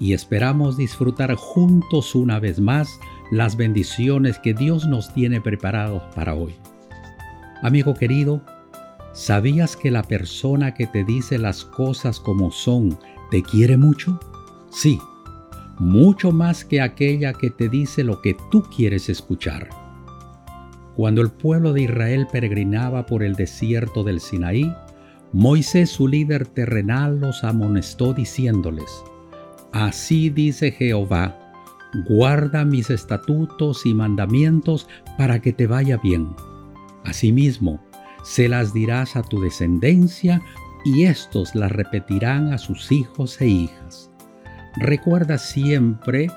y esperamos disfrutar juntos una vez más las bendiciones que Dios nos tiene preparados para hoy. Amigo querido, ¿sabías que la persona que te dice las cosas como son te quiere mucho? Sí, mucho más que aquella que te dice lo que tú quieres escuchar. Cuando el pueblo de Israel peregrinaba por el desierto del Sinaí, Moisés, su líder terrenal, los amonestó diciéndoles, Así dice Jehová, guarda mis estatutos y mandamientos para que te vaya bien. Asimismo, se las dirás a tu descendencia y éstos las repetirán a sus hijos e hijas. Recuerda siempre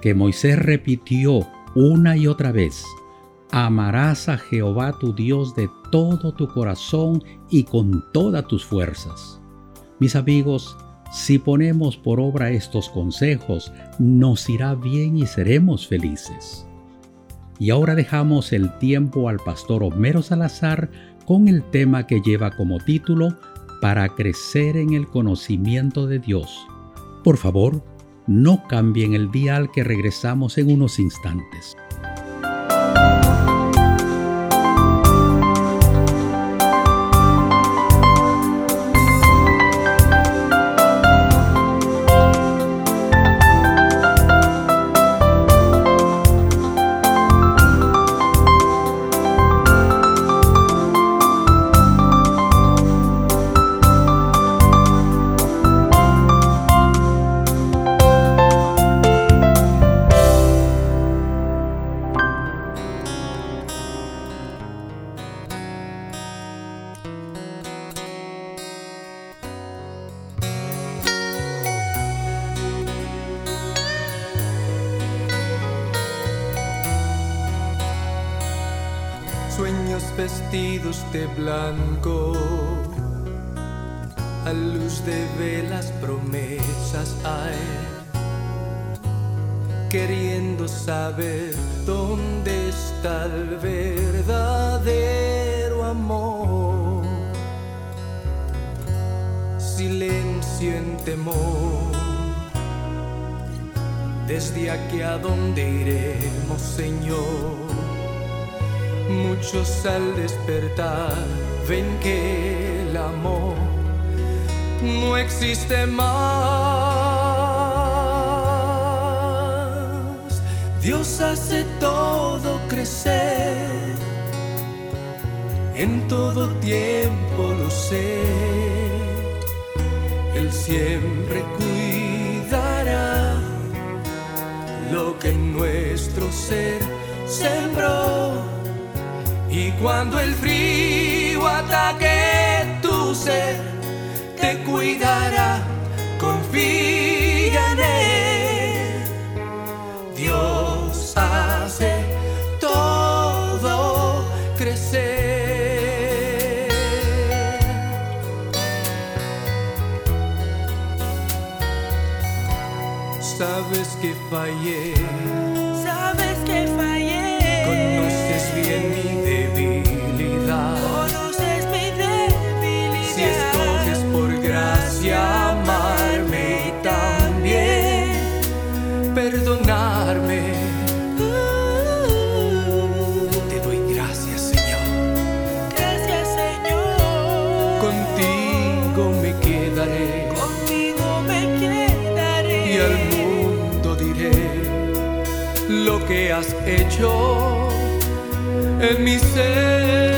que Moisés repitió una y otra vez, Amarás a Jehová tu Dios de todo tu corazón y con todas tus fuerzas. Mis amigos, si ponemos por obra estos consejos, nos irá bien y seremos felices. Y ahora dejamos el tiempo al pastor Homero Salazar con el tema que lleva como título Para crecer en el conocimiento de Dios. Por favor, no cambien el dial que regresamos en unos instantes. Vestidos de blanco, a luz de velas promesas hay, queriendo saber dónde está el verdadero amor. Silencio en temor, desde aquí a dónde iremos, Señor Muchos al despertar ven que el amor no existe más. Dios hace todo crecer, en todo tiempo lo sé. Él siempre cuidará lo que nuestro ser sembró y cuando el frío ataque tu ser, te cuidará, confía en él. Dios hace todo crecer. Sabes que fallé. Has hecho en mi ser.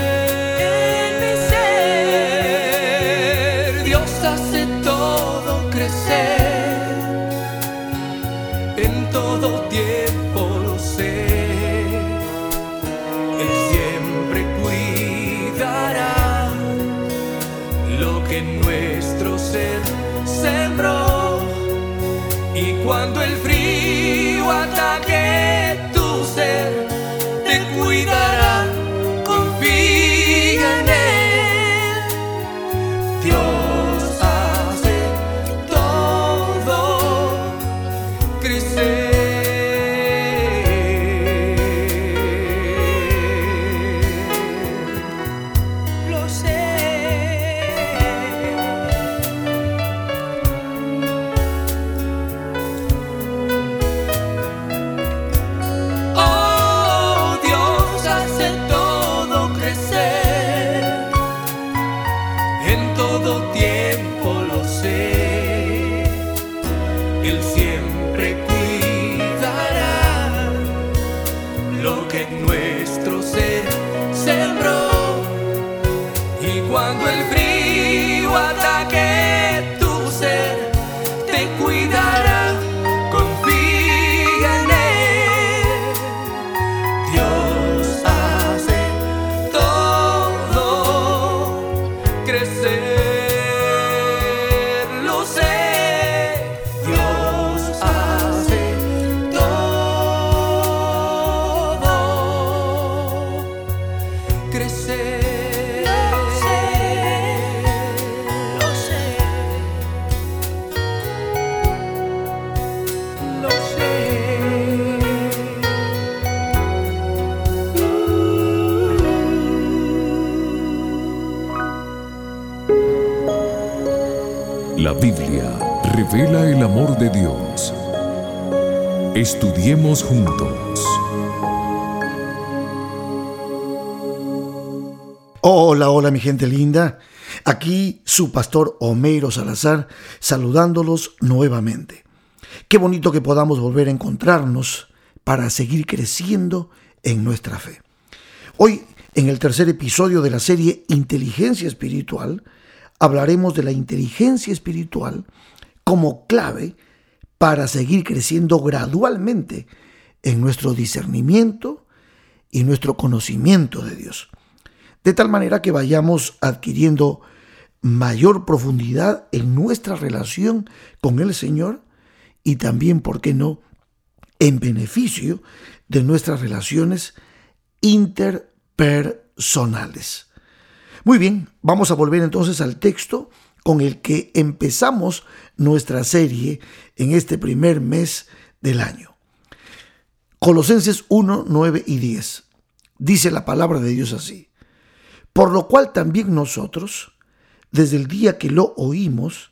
Frío amor de Dios. Estudiemos juntos. Hola, hola mi gente linda. Aquí su pastor Homero Salazar saludándolos nuevamente. Qué bonito que podamos volver a encontrarnos para seguir creciendo en nuestra fe. Hoy, en el tercer episodio de la serie Inteligencia Espiritual, hablaremos de la inteligencia espiritual como clave para seguir creciendo gradualmente en nuestro discernimiento y nuestro conocimiento de Dios de tal manera que vayamos adquiriendo mayor profundidad en nuestra relación con el Señor y también, ¿por qué no?, en beneficio de nuestras relaciones interpersonales. Muy bien, vamos a volver entonces al texto con el que empezamos nuestra serie en este primer mes del año. Colosenses 1, 9 y 10. Dice la palabra de Dios así. Por lo cual también nosotros, desde el día que lo oímos,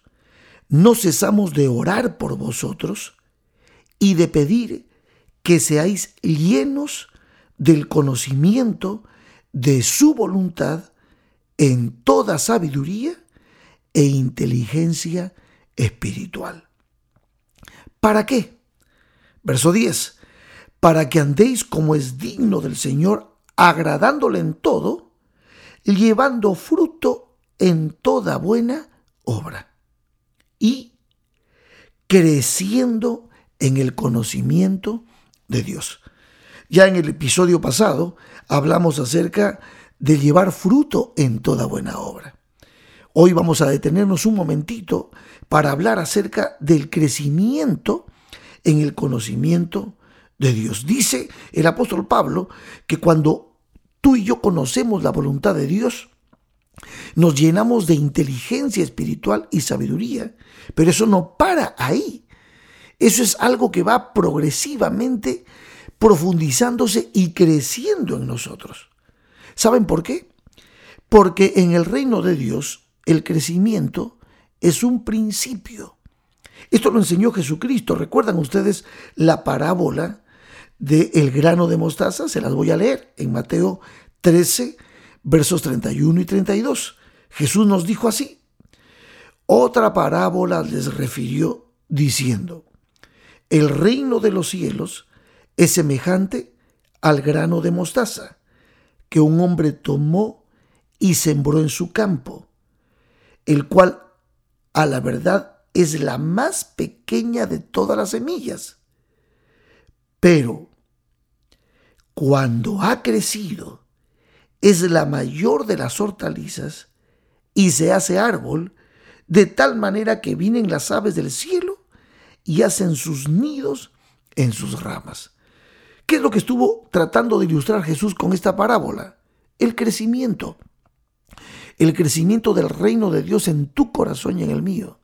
no cesamos de orar por vosotros y de pedir que seáis llenos del conocimiento de su voluntad en toda sabiduría e inteligencia espiritual. ¿Para qué? Verso 10. Para que andéis como es digno del Señor, agradándole en todo, llevando fruto en toda buena obra y creciendo en el conocimiento de Dios. Ya en el episodio pasado hablamos acerca de llevar fruto en toda buena obra. Hoy vamos a detenernos un momentito para hablar acerca del crecimiento en el conocimiento de Dios. Dice el apóstol Pablo que cuando tú y yo conocemos la voluntad de Dios, nos llenamos de inteligencia espiritual y sabiduría, pero eso no para ahí. Eso es algo que va progresivamente profundizándose y creciendo en nosotros. ¿Saben por qué? Porque en el reino de Dios el crecimiento es un principio. Esto lo enseñó Jesucristo. ¿Recuerdan ustedes la parábola del grano de mostaza? Se las voy a leer en Mateo 13, versos 31 y 32. Jesús nos dijo así. Otra parábola les refirió diciendo, el reino de los cielos es semejante al grano de mostaza que un hombre tomó y sembró en su campo, el cual a la verdad es la más pequeña de todas las semillas. Pero cuando ha crecido, es la mayor de las hortalizas y se hace árbol, de tal manera que vienen las aves del cielo y hacen sus nidos en sus ramas. ¿Qué es lo que estuvo tratando de ilustrar Jesús con esta parábola? El crecimiento. El crecimiento del reino de Dios en tu corazón y en el mío.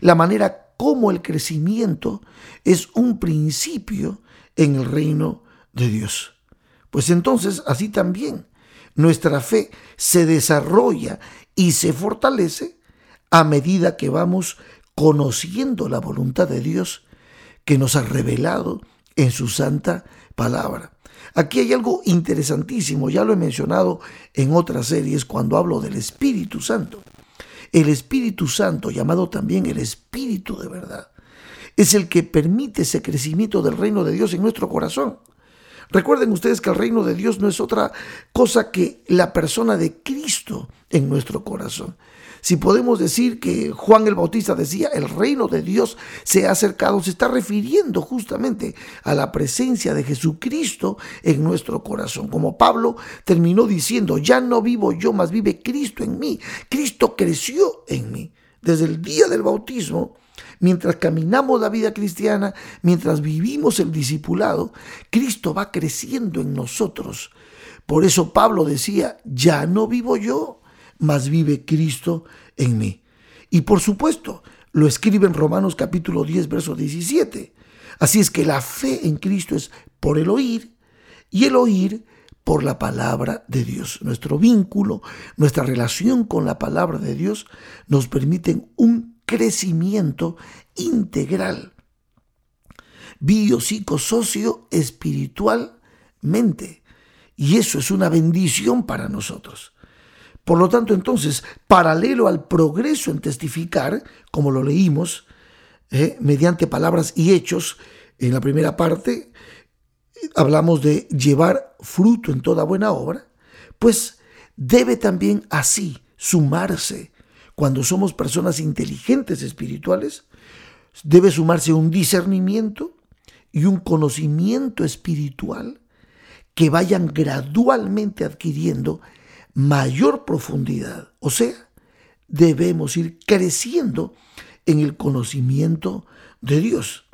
La manera como el crecimiento es un principio en el reino de Dios. Pues entonces así también nuestra fe se desarrolla y se fortalece a medida que vamos conociendo la voluntad de Dios que nos ha revelado en su santa palabra. Aquí hay algo interesantísimo, ya lo he mencionado en otras series cuando hablo del Espíritu Santo. El Espíritu Santo, llamado también el Espíritu de verdad, es el que permite ese crecimiento del reino de Dios en nuestro corazón. Recuerden ustedes que el reino de Dios no es otra cosa que la persona de Cristo en nuestro corazón. Si podemos decir que Juan el Bautista decía, el reino de Dios se ha acercado, se está refiriendo justamente a la presencia de Jesucristo en nuestro corazón. Como Pablo terminó diciendo, ya no vivo yo, más vive Cristo en mí. Cristo creció en mí. Desde el día del bautismo, mientras caminamos la vida cristiana, mientras vivimos el discipulado, Cristo va creciendo en nosotros. Por eso Pablo decía, ya no vivo yo, más vive Cristo en mí. Y por supuesto, lo escribe en Romanos capítulo 10, verso 17. Así es que la fe en Cristo es por el oír y el oír por la palabra de Dios. Nuestro vínculo, nuestra relación con la palabra de Dios nos permiten un crecimiento integral, biopsicosocio espiritualmente. Y eso es una bendición para nosotros. Por lo tanto, entonces, paralelo al progreso en testificar, como lo leímos, eh, mediante palabras y hechos, en la primera parte hablamos de llevar fruto en toda buena obra, pues debe también así sumarse, cuando somos personas inteligentes espirituales, debe sumarse un discernimiento y un conocimiento espiritual que vayan gradualmente adquiriendo mayor profundidad. O sea, debemos ir creciendo en el conocimiento de Dios.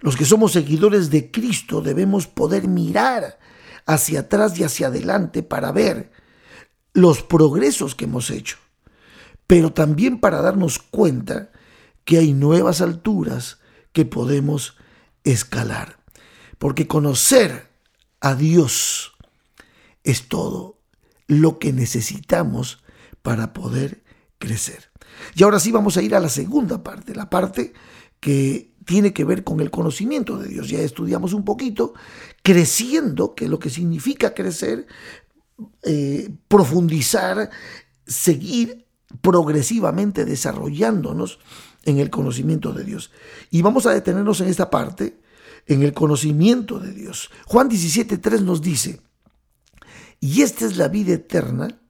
Los que somos seguidores de Cristo debemos poder mirar hacia atrás y hacia adelante para ver los progresos que hemos hecho, pero también para darnos cuenta que hay nuevas alturas que podemos escalar. Porque conocer a Dios es todo lo que necesitamos para poder crecer. Y ahora sí vamos a ir a la segunda parte, la parte que tiene que ver con el conocimiento de Dios. Ya estudiamos un poquito, creciendo, que es lo que significa crecer, eh, profundizar, seguir progresivamente desarrollándonos en el conocimiento de Dios. Y vamos a detenernos en esta parte, en el conocimiento de Dios. Juan 17.3 nos dice, y esta es la vida eterna,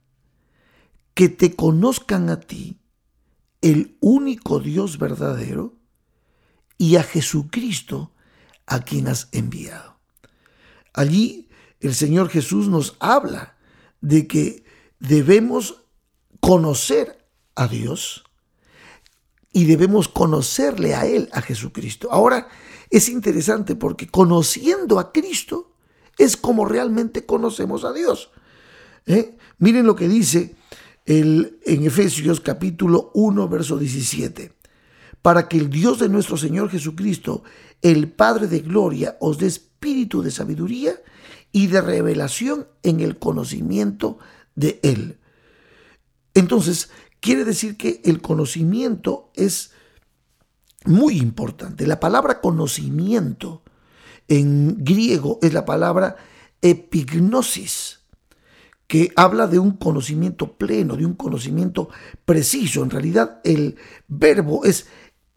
que te conozcan a ti, el único Dios verdadero, y a Jesucristo, a quien has enviado. Allí el Señor Jesús nos habla de que debemos conocer a Dios y debemos conocerle a Él, a Jesucristo. Ahora es interesante porque conociendo a Cristo, es como realmente conocemos a Dios. ¿eh? Miren lo que dice el, en Efesios capítulo 1, verso 17. Para que el Dios de nuestro Señor Jesucristo, el Padre de Gloria, os dé espíritu de sabiduría y de revelación en el conocimiento de Él. Entonces, quiere decir que el conocimiento es muy importante. La palabra conocimiento en griego es la palabra epignosis, que habla de un conocimiento pleno, de un conocimiento preciso. En realidad el verbo es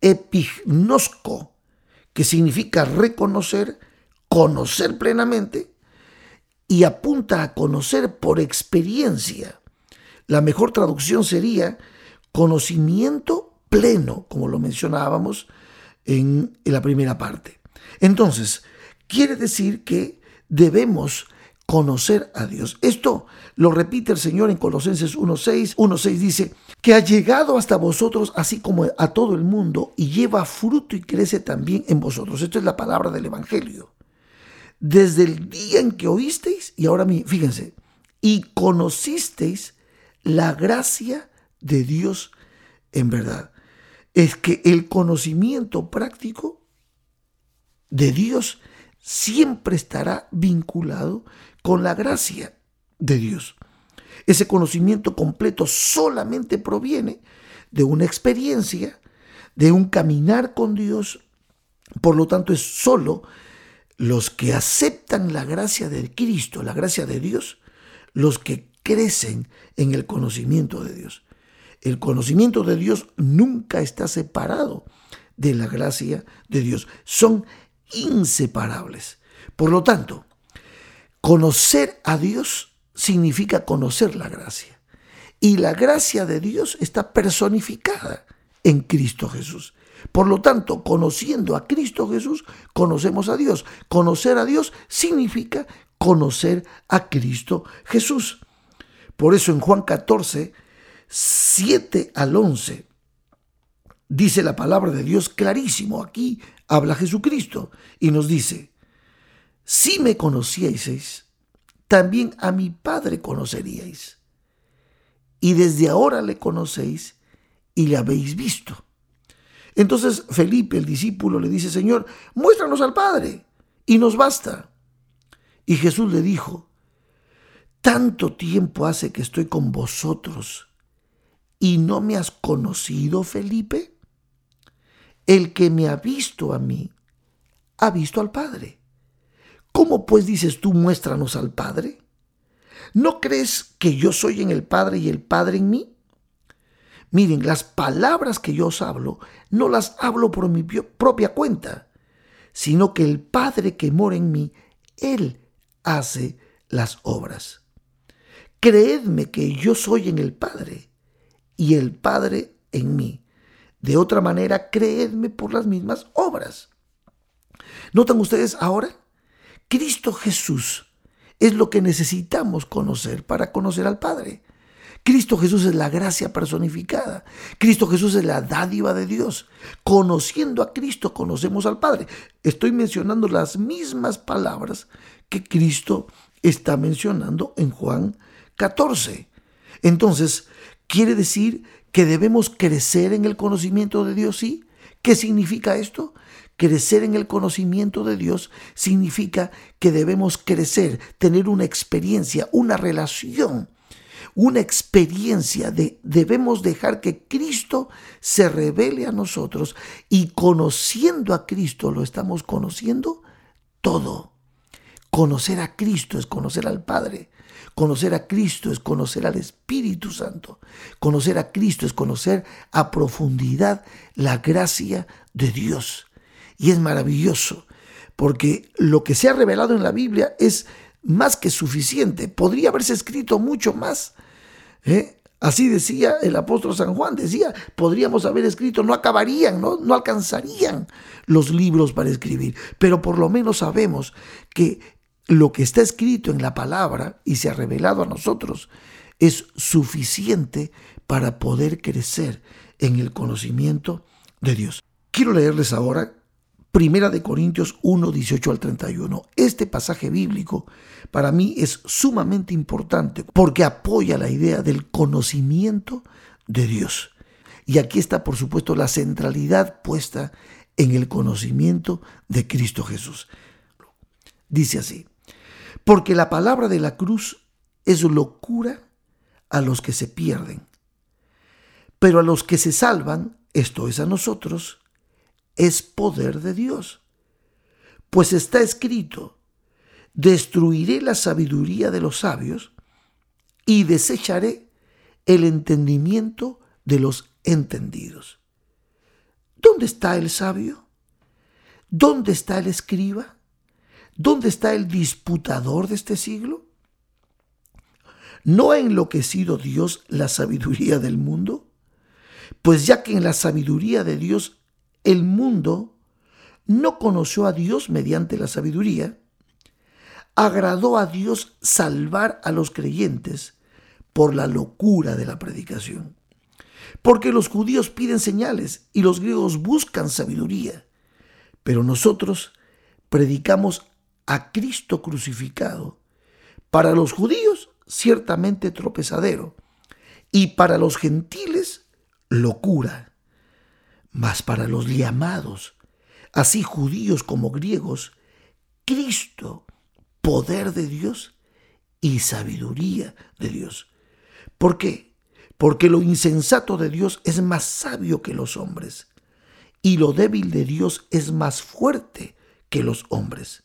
epignosco, que significa reconocer, conocer plenamente y apunta a conocer por experiencia. La mejor traducción sería conocimiento pleno, como lo mencionábamos en, la primera parte. Entonces, Quiere decir que debemos conocer a Dios. Esto lo repite el Señor en Colosenses 1.6. 1.6 dice, que ha llegado hasta vosotros así como a todo el mundo y lleva fruto y crece también en vosotros. Esto es la palabra del Evangelio. Desde el día en que oísteis, y ahora fíjense, y conocisteis la gracia de Dios en verdad. Es que el conocimiento práctico de Dios siempre estará vinculado con la gracia de Dios. Ese conocimiento completo solamente proviene de una experiencia, de un caminar con Dios. Por lo tanto, es solo los que aceptan la gracia de Cristo, la gracia de Dios, los que crecen en el conocimiento de Dios. El conocimiento de Dios nunca está separado de la gracia de Dios. Son inseparables. Por lo tanto, conocer a Dios significa conocer la gracia. Y la gracia de Dios está personificada en Cristo Jesús. Por lo tanto, conociendo a Cristo Jesús, conocemos a Dios. Conocer a Dios significa conocer a Cristo Jesús. Por eso en Juan 14, 7 al 11, dice la palabra de Dios clarísimo. Aquí habla Jesucristo y nos dice, si me conocieseis, también a mi Padre conoceríais. Y desde ahora le conocéis y le habéis visto. Entonces Felipe, el discípulo, le dice, Señor, muéstranos al Padre y nos basta. Y Jesús le dijo, tanto tiempo hace que estoy con vosotros y no me has conocido, Felipe. El que me ha visto a mí, ha visto al Padre. ¿Cómo pues dices tú, muéstranos al Padre? ¿No crees que yo soy en el Padre y el Padre en mí? Miren, las palabras que yo os hablo, no las hablo por mi propia cuenta, sino que el Padre que mora en mí, Él hace las obras. Creedme que yo soy en el Padre y el Padre en mí. De otra manera, creedme por las mismas obras. ¿Notan ustedes ahora? Cristo Jesús es lo que necesitamos conocer para conocer al Padre. Cristo Jesús es la gracia personificada. Cristo Jesús es la dádiva de Dios. Conociendo a Cristo conocemos al Padre. Estoy mencionando las mismas palabras que Cristo está mencionando en Juan 14. Entonces, quiere decir que debemos crecer en el conocimiento de Dios, ¿sí? ¿Qué significa esto? Crecer en el conocimiento de Dios significa que debemos crecer, tener una experiencia, una relación, una experiencia de debemos dejar que Cristo se revele a nosotros y conociendo a Cristo lo estamos conociendo todo. Conocer a Cristo es conocer al Padre. Conocer a Cristo es conocer al Espíritu Santo. Conocer a Cristo es conocer a profundidad la gracia de Dios. Y es maravilloso, porque lo que se ha revelado en la Biblia es más que suficiente. Podría haberse escrito mucho más. ¿eh? Así decía el apóstol San Juan, decía, podríamos haber escrito, no acabarían, ¿no? no alcanzarían los libros para escribir, pero por lo menos sabemos que lo que está escrito en la palabra y se ha revelado a nosotros es suficiente para poder crecer en el conocimiento de Dios. Quiero leerles ahora Primera de Corintios 1, 18 al 31. Este pasaje bíblico para mí es sumamente importante porque apoya la idea del conocimiento de Dios. Y aquí está, por supuesto, la centralidad puesta en el conocimiento de Cristo Jesús. Dice así, porque la palabra de la cruz es locura a los que se pierden. Pero a los que se salvan, esto es a nosotros, es poder de Dios. Pues está escrito, destruiré la sabiduría de los sabios y desecharé el entendimiento de los entendidos. ¿Dónde está el sabio? ¿Dónde está el escriba? ¿Dónde está el disputador de este siglo? ¿No ha enloquecido Dios la sabiduría del mundo? Pues ya que en la sabiduría de Dios el mundo no conoció a Dios mediante la sabiduría, agradó a Dios salvar a los creyentes por la locura de la predicación. Porque los judíos piden señales y los griegos buscan sabiduría, pero nosotros predicamos a Cristo crucificado. Para los judíos, ciertamente tropezadero, y para los gentiles, locura. Mas para los llamados, así judíos como griegos, Cristo, poder de Dios y sabiduría de Dios. ¿Por qué? Porque lo insensato de Dios es más sabio que los hombres, y lo débil de Dios es más fuerte que los hombres.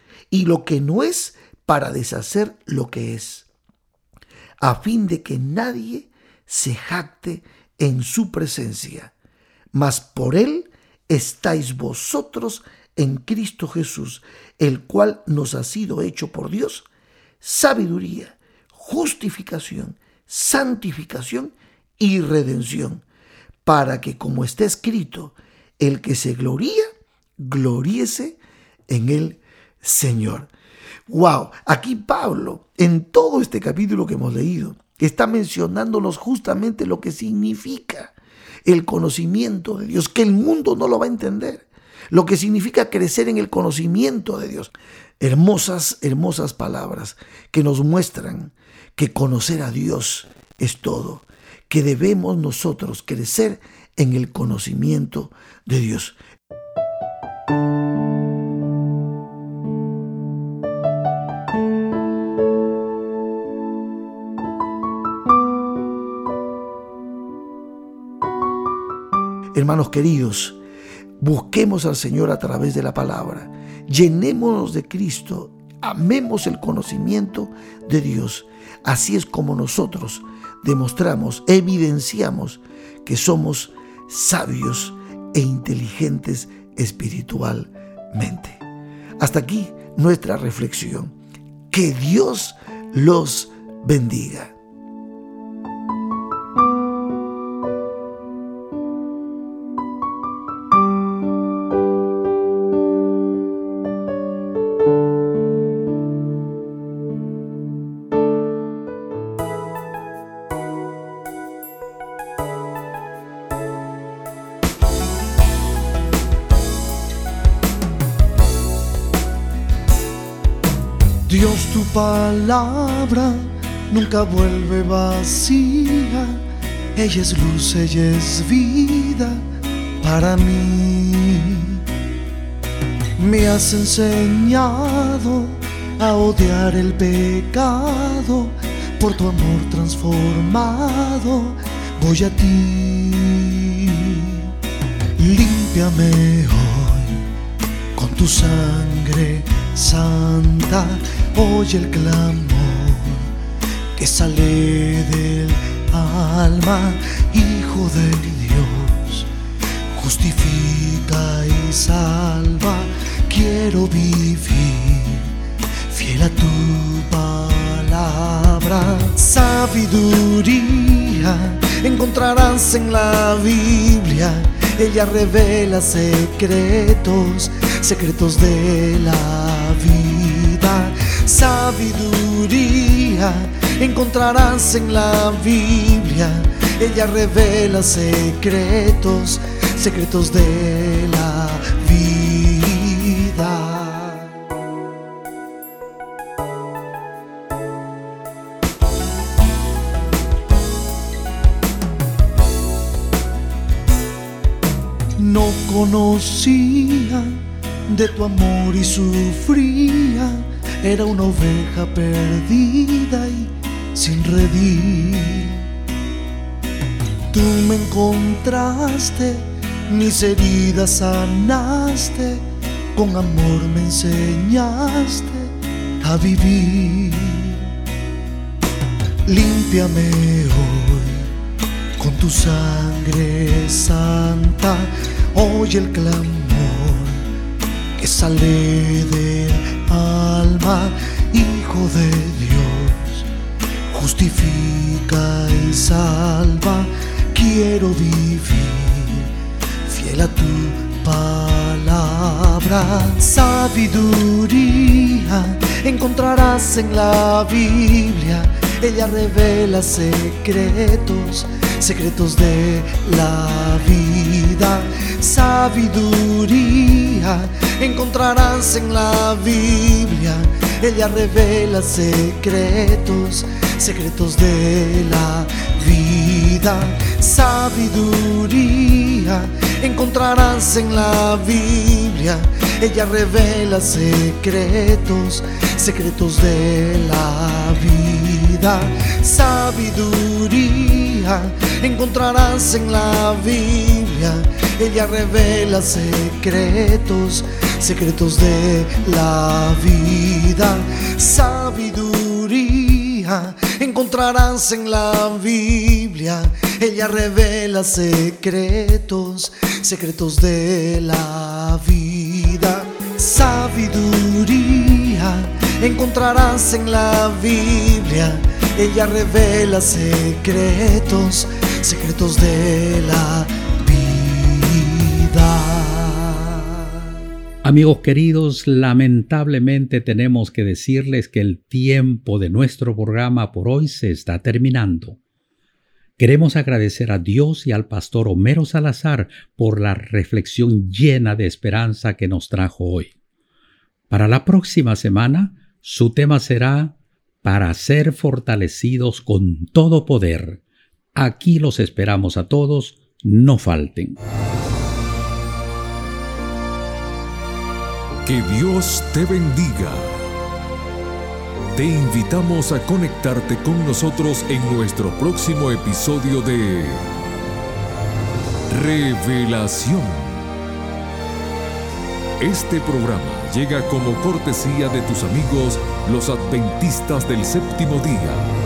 y lo que no es para deshacer lo que es, a fin de que nadie se jacte en su presencia. Mas por él estáis vosotros en Cristo Jesús, el cual nos ha sido hecho por Dios sabiduría, justificación, santificación y redención, para que como está escrito, el que se gloría, gloríese en el Señor. Wow, aquí Pablo, en todo este capítulo que hemos leído, está mencionándonos justamente lo que significa el conocimiento de Dios, que el mundo no lo va a entender, lo que significa crecer en el conocimiento de Dios. Hermosas, hermosas palabras que nos muestran que conocer a Dios es todo, que debemos nosotros crecer en el conocimiento de Dios. Hermanos queridos, busquemos al Señor a través de la palabra, llenémonos de Cristo, amemos el conocimiento de Dios. Así es como nosotros demostramos, evidenciamos que somos sabios e inteligentes espiritualmente. Hasta aquí nuestra reflexión. Que Dios los bendiga. Palabra nunca vuelve vacía, ella es luz, ella es vida para mí. Me has enseñado a odiar el pecado, por tu amor transformado voy a ti. Límpiame hoy con tu sangre santa oye el clamor que sale del alma, Hijo de Dios, justifica y salva, quiero vivir fiel a tu palabra, sabiduría encontrarás en la Biblia, ella revela secretos, secretos de la vida sabiduría encontrarás en la Biblia. Ella revela secretos, secretos de la vida. No conocía de tu amor y sufría era una oveja perdida y sin redil. Tú me encontraste, mis heridas sanaste, con amor me enseñaste a vivir. Límpiame hoy con tu sangre santa, oye el clamor que sale del alma, Hijo de Dios, justifica y salva, quiero vivir fiel a tu palabra, sabiduría encontrarás en la Biblia, ella revela secretos secretos de la vida, sabiduría encontrarás en la Biblia. Ella revela secretos, secretos de la vida, sabiduría encontrarás en la Biblia. Ella revela secretos, secretos de la vida, sabiduría encontrarás en la Biblia. Ella revela secretos, secretos de la vida, sabiduría. Encontrarás en la Biblia. Ella revela secretos, secretos de la vida, sabiduría. Encontrarás en la Biblia. Ella revela secretos, secretos de la vida. Amigos queridos, lamentablemente tenemos que decirles que el tiempo de nuestro programa por hoy se está terminando. Queremos agradecer a Dios y al pastor Homero Salazar por la reflexión llena de esperanza que nos trajo hoy. Para la próxima semana, su tema será Para ser fortalecidos con todo poder. Aquí los esperamos a todos, no falten. Que Dios te bendiga. Te invitamos a conectarte con nosotros en nuestro próximo episodio de Revelación. Este programa llega como cortesía de tus amigos los adventistas del séptimo día